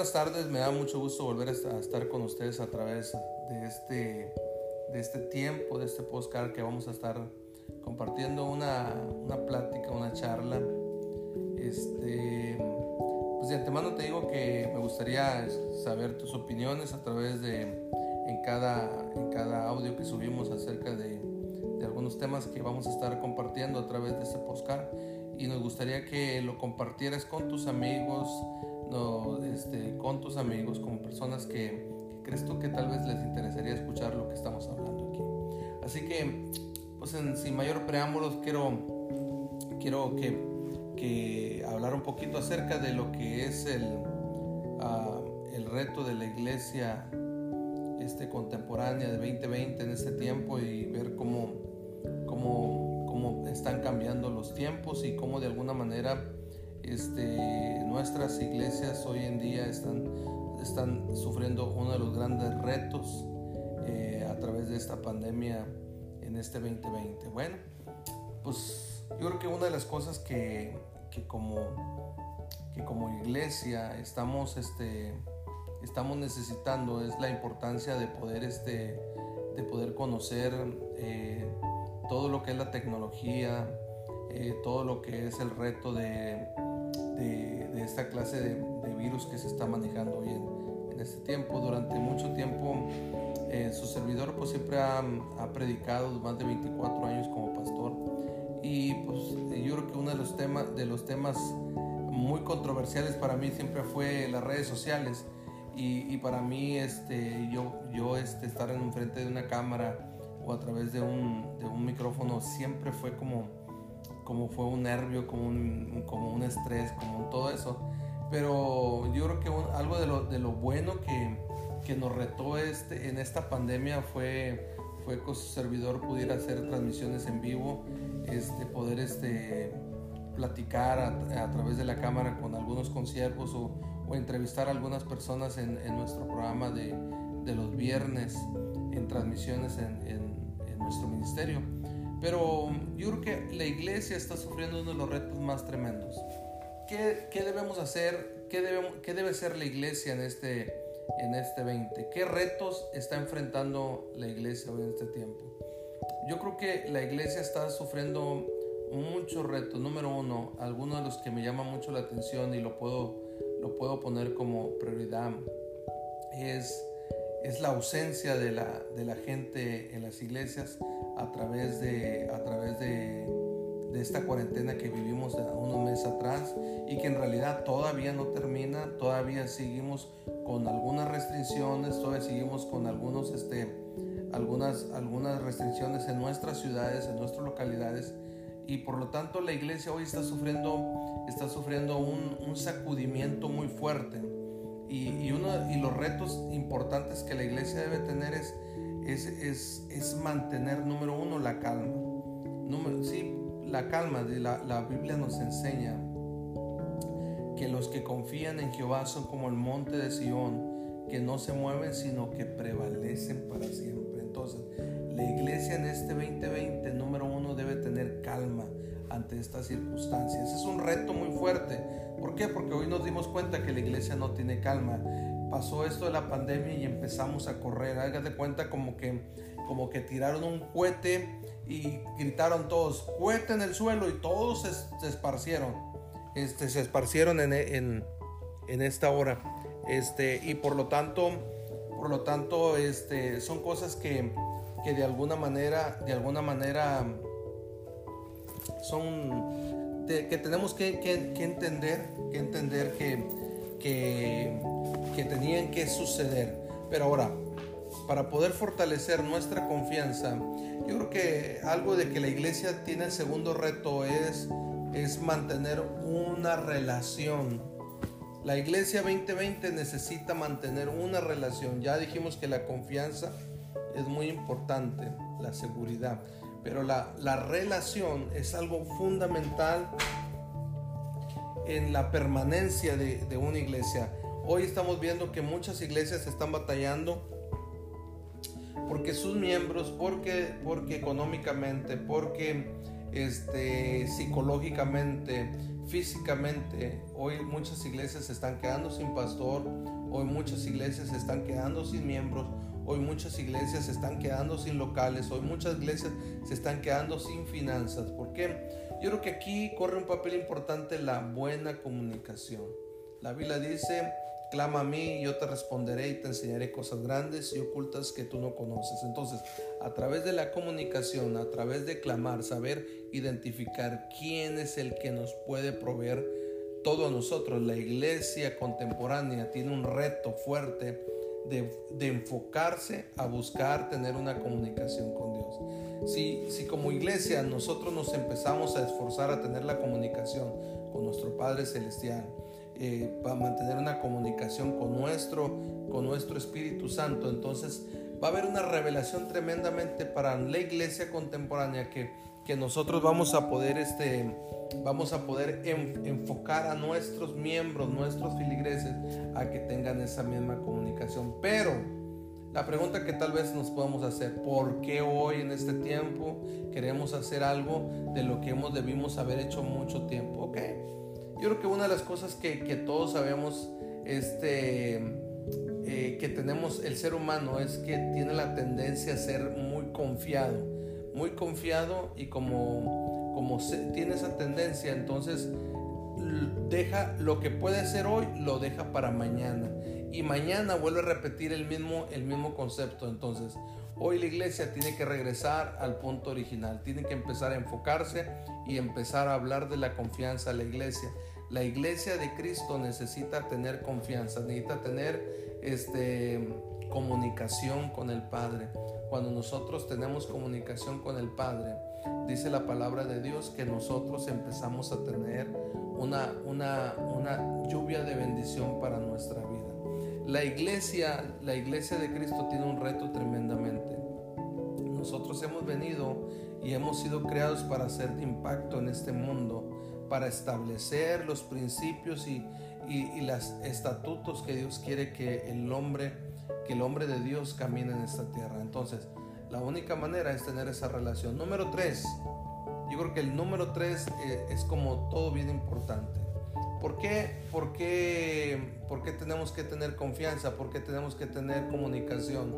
Buenas tardes, me da mucho gusto volver a estar con ustedes a través de este, de este tiempo, de este postcard que vamos a estar compartiendo una, una plática, una charla. Este, pues de antemano te digo que me gustaría saber tus opiniones a través de en cada, en cada audio que subimos acerca de, de algunos temas que vamos a estar compartiendo a través de este postcard y nos gustaría que lo compartieras con tus amigos, no, este, con tus amigos, con personas que, crees tú que tal vez les interesaría escuchar lo que estamos hablando aquí. Así que, pues sin mayor preámbulos, quiero, quiero que, hablar un poquito acerca de lo que es el, uh, el reto de la iglesia este, contemporánea de 2020 en este tiempo y ver cómo están cambiando los tiempos y cómo de alguna manera este, nuestras iglesias hoy en día están, están sufriendo uno de los grandes retos eh, a través de esta pandemia en este 2020. Bueno, pues yo creo que una de las cosas que, que como, que como iglesia estamos, este, estamos necesitando es la importancia de poder, este, de poder conocer eh, todo lo que es la tecnología, eh, todo lo que es el reto de, de, esta clase de, virus que se está manejando hoy en, este tiempo. Durante mucho tiempo eh, su servidor pues siempre ha, predicado más de 24 años como pastor y pues yo creo que uno de los temas, de los temas muy controversiales para mí siempre fue las redes sociales y, para mí este, yo, yo este, estar en frente de una cámara o a través de un, de un micrófono siempre fue como como fue un nervio, como un, como un estrés, como todo eso. Pero yo creo que algo de lo, de lo bueno que, que, nos retó este, en esta pandemia fue, fue que su servidor pudiera hacer transmisiones en vivo, este, poder este, platicar a, través de la cámara con algunos conciervos o, o entrevistar a algunas personas en, nuestro programa de, de, los viernes en transmisiones en nuestro ministerio. Pero yo creo que la iglesia está sufriendo uno de los retos más tremendos. ¿Qué, qué debemos hacer? ¿Qué, debemos, ¿Qué debe ser la iglesia en este, en este 20? ¿Qué retos está enfrentando la iglesia hoy en este tiempo? Yo creo que la iglesia está sufriendo muchos retos. Número uno, algunos de los que me llaman mucho la atención y lo puedo, lo puedo poner como prioridad es, es la ausencia de la, de la gente en las iglesias a través de, a través de, esta cuarentena que vivimos unos meses atrás y que en realidad todavía no termina, todavía seguimos con algunas restricciones, todavía seguimos con algunos, este, algunas, algunas restricciones en nuestras ciudades, en nuestras localidades y por lo tanto la iglesia hoy está sufriendo, está sufriendo un, un sacudimiento muy fuerte y, uno, y los retos importantes que la iglesia debe tener es es, es, es mantener, número uno, la calma. Número, sí, la calma, de la, la Biblia nos enseña que los que confían en Jehová son como el monte de Sión, que no se mueven, sino que prevalecen para siempre. Entonces, la iglesia en este 2020, número uno, debe tener calma ante estas circunstancias. Es un reto muy fuerte. ¿Por qué? Porque hoy nos dimos cuenta que la iglesia no tiene calma pasó esto de la pandemia y empezamos a correr. Hágate cuenta como que, como que tiraron un cohete y gritaron todos, cohete en el suelo y todos se, esparcieron. Este, se esparcieron en, en, en, esta hora. Este, y por lo tanto, por lo tanto, este, son cosas que, que de alguna manera, de alguna manera son que tenemos que, entender, que entender que, que que tenían que suceder. Pero ahora, para poder fortalecer nuestra confianza, yo creo que algo de que la iglesia tiene el segundo reto es, es mantener una relación. La iglesia 2020 necesita mantener una relación. Ya dijimos que la confianza es muy importante, la seguridad, pero la, la relación es algo fundamental en la permanencia de, de una iglesia. Hoy estamos viendo que muchas iglesias están batallando porque sus miembros, porque, porque económicamente, porque este, psicológicamente, físicamente. Hoy muchas iglesias se están quedando sin pastor, hoy muchas iglesias se están quedando sin miembros, hoy muchas iglesias se están quedando sin locales, hoy muchas iglesias se están quedando sin finanzas. ¿Por qué? Yo creo que aquí corre un papel importante la buena comunicación. La Biblia dice, clama a mí yo te responderé y te enseñaré cosas grandes y ocultas que tú no conoces. Entonces, a través de la comunicación, a través de clamar, saber identificar quién es el que nos puede proveer todo a nosotros. La iglesia contemporánea tiene un reto fuerte de, enfocarse a buscar tener una comunicación con Dios. Si, si como iglesia nosotros nos empezamos a esforzar a tener la comunicación con nuestro Padre Celestial, eh, para mantener una comunicación con nuestro, con nuestro Espíritu Santo, entonces va a haber una revelación tremendamente para la iglesia contemporánea que, que nosotros vamos a poder, este, vamos a poder enfocar a nuestros miembros, nuestros filigreses, a que tengan esa misma comunicación. Pero la pregunta que tal vez nos podamos hacer, ¿por qué hoy en este tiempo queremos hacer algo de lo que hemos debimos haber hecho mucho tiempo? Ok yo creo que una de las cosas que, todos sabemos, este, eh, que tenemos el ser humano es que tiene la tendencia a ser muy confiado, muy confiado y como, como tiene esa tendencia, entonces deja lo que puede ser hoy, lo deja para mañana. Y mañana vuelve a repetir el mismo, el mismo concepto. Entonces, Hoy la iglesia tiene que regresar al punto original, tiene que empezar a enfocarse y empezar a hablar de la confianza a la iglesia. La iglesia de Cristo necesita tener confianza, necesita tener este, comunicación con el Padre. Cuando nosotros tenemos comunicación con el Padre, dice la palabra de Dios que nosotros empezamos a tener una, una, una lluvia de bendición para nuestra vida. La iglesia, la iglesia de Cristo tiene un reto tremendamente. Nosotros hemos venido y hemos sido creados para hacer impacto en este mundo, para establecer los principios y, y, los estatutos que Dios quiere que el hombre, que el hombre de Dios camine en esta tierra. Entonces, la única manera es tener esa relación. Número tres, yo creo que el número tres eh, es como todo bien importante. ¿Por qué, por, qué, ¿Por qué tenemos que tener confianza? ¿Por qué tenemos que tener comunicación?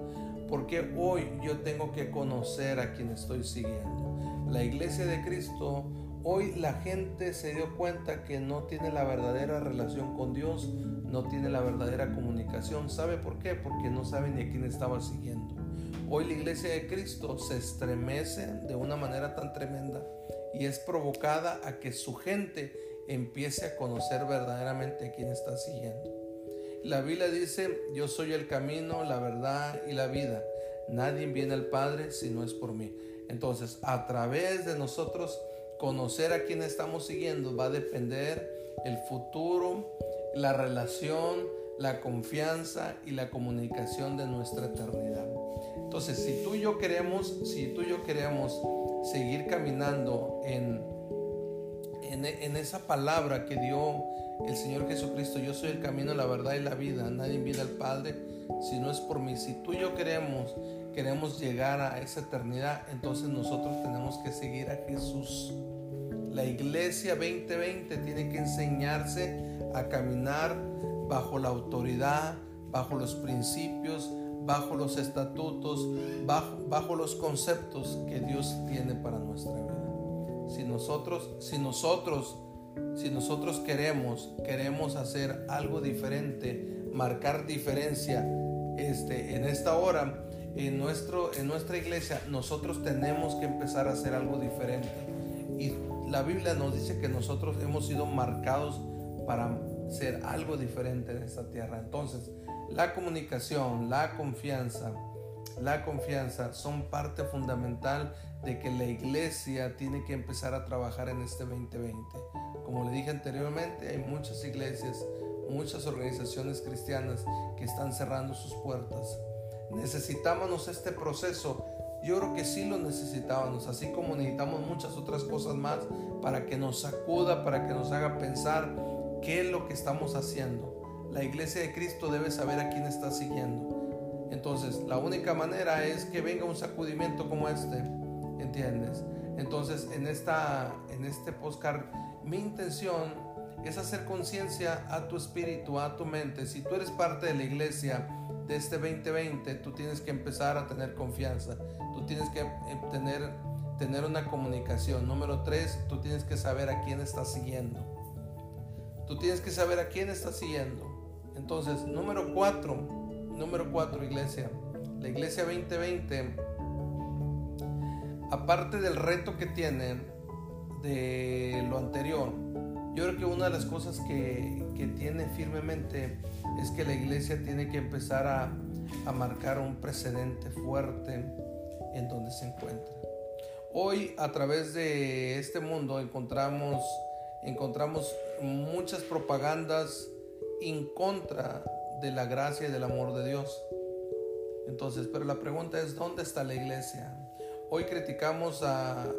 Porque hoy yo tengo que conocer a quien estoy siguiendo. La iglesia de Cristo, hoy la gente se dio cuenta que no tiene la verdadera relación con Dios, no tiene la verdadera comunicación. ¿Sabe por qué? Porque no sabe ni a quién estaba siguiendo. Hoy la iglesia de Cristo se estremece de una manera tan tremenda y es provocada a que su gente empiece a conocer verdaderamente a quién está siguiendo. La Biblia dice, yo soy el camino, la verdad y la vida. Nadie viene al Padre si no es por mí. Entonces, a través de nosotros conocer a quién estamos siguiendo va a depender el futuro, la relación, la confianza y la comunicación de nuestra eternidad. Entonces, si tú y yo queremos, si tú y yo queremos seguir caminando en en, esa palabra que dio el Señor Jesucristo, yo soy el camino, la verdad y la vida, nadie viene al Padre si no es por mí. Si tú y yo queremos, queremos llegar a esa eternidad, entonces nosotros tenemos que seguir a Jesús. La iglesia 2020 tiene que enseñarse a caminar bajo la autoridad, bajo los principios, bajo los estatutos, bajo, los conceptos que Dios tiene para nuestra vida si nosotros, si nosotros, si nosotros queremos, queremos hacer algo diferente, marcar diferencia este, en esta hora, en, nuestro, en nuestra iglesia, nosotros tenemos que empezar a hacer algo diferente. La Biblia nos dice que nosotros hemos sido marcados para ser algo diferente en esta tierra. Entonces, la comunicación, la confianza, la confianza son parte fundamental de que la iglesia tiene que empezar a trabajar en este 2020. Como le dije anteriormente, hay muchas iglesias, muchas organizaciones cristianas que están cerrando sus puertas. Necesitábamos este proceso. Yo creo que sí lo necesitábamos, así como necesitamos muchas otras cosas más para que nos sacuda, para que nos haga pensar qué es lo que estamos haciendo. La iglesia de Cristo debe saber a quién está siguiendo. Entonces, la única manera es que venga un sacudimiento como este ¿entiendes? Entonces, en, esta, en este postcard, mi intención es hacer conciencia a tu espíritu, a tu mente. Si tú eres parte de la iglesia de este 2020, tú tienes que empezar a tener confianza. Tú tienes que eh, tener, tener una comunicación. Número tres, tú tienes que saber a quién estás siguiendo. Tú tienes que saber a quién estás siguiendo. Entonces, número cuatro, número cuatro, iglesia. La iglesia 2020, aparte del reto que tienen de lo anterior, yo creo que una de las cosas que, que tiene firmemente es que la iglesia tiene que empezar a, a marcar un precedente fuerte en donde se encuentra. Hoy a través de este mundo encontramos, encontramos muchas propagandas en contra de la gracia y del amor de Dios. Entonces, pero la pregunta es, ¿dónde está la iglesia? Hoy criticamos a,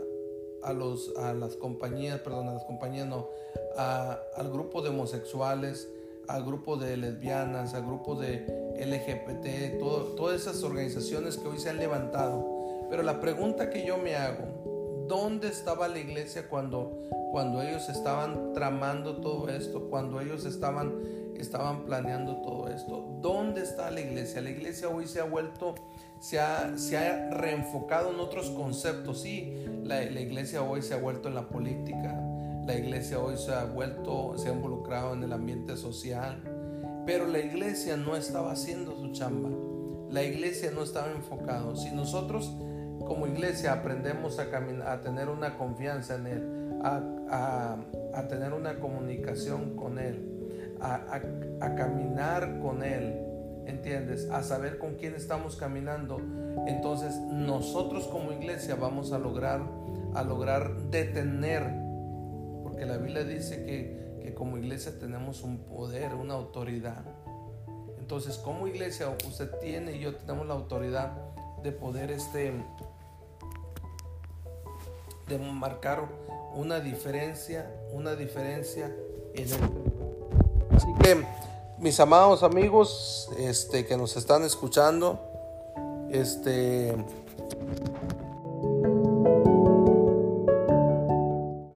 a, los, a las compañías, perdón, a las compañías no, al grupo de homosexuales, al grupo de lesbianas, al grupo de LGBT, todas esas organizaciones que hoy se han levantado. Pero la pregunta que yo me hago, ¿dónde estaba la iglesia cuando, cuando ellos estaban tramando todo esto, cuando ellos estaban, estaban planeando todo esto? ¿Dónde está la iglesia? La iglesia hoy se ha vuelto, se ha, se ha reenfocado en otros conceptos. Sí, la, la iglesia hoy se ha vuelto en la política, la iglesia hoy se ha vuelto, se ha involucrado en el ambiente social, pero la iglesia no estaba haciendo su chamba. La iglesia no estaba enfocado. Si nosotros como iglesia aprendemos a, a tener una confianza en Él, a, a, tener una comunicación con Él, a, caminar con Él, ¿entiendes? A saber con quién estamos caminando, entonces nosotros como iglesia vamos a lograr, a lograr detener porque la Biblia dice que, que como iglesia tenemos un poder, una autoridad. Entonces, como iglesia, usted tiene y yo tenemos la autoridad de poder este de marcar una diferencia, una diferencia en el Así que mis amados amigos, este que nos están escuchando, este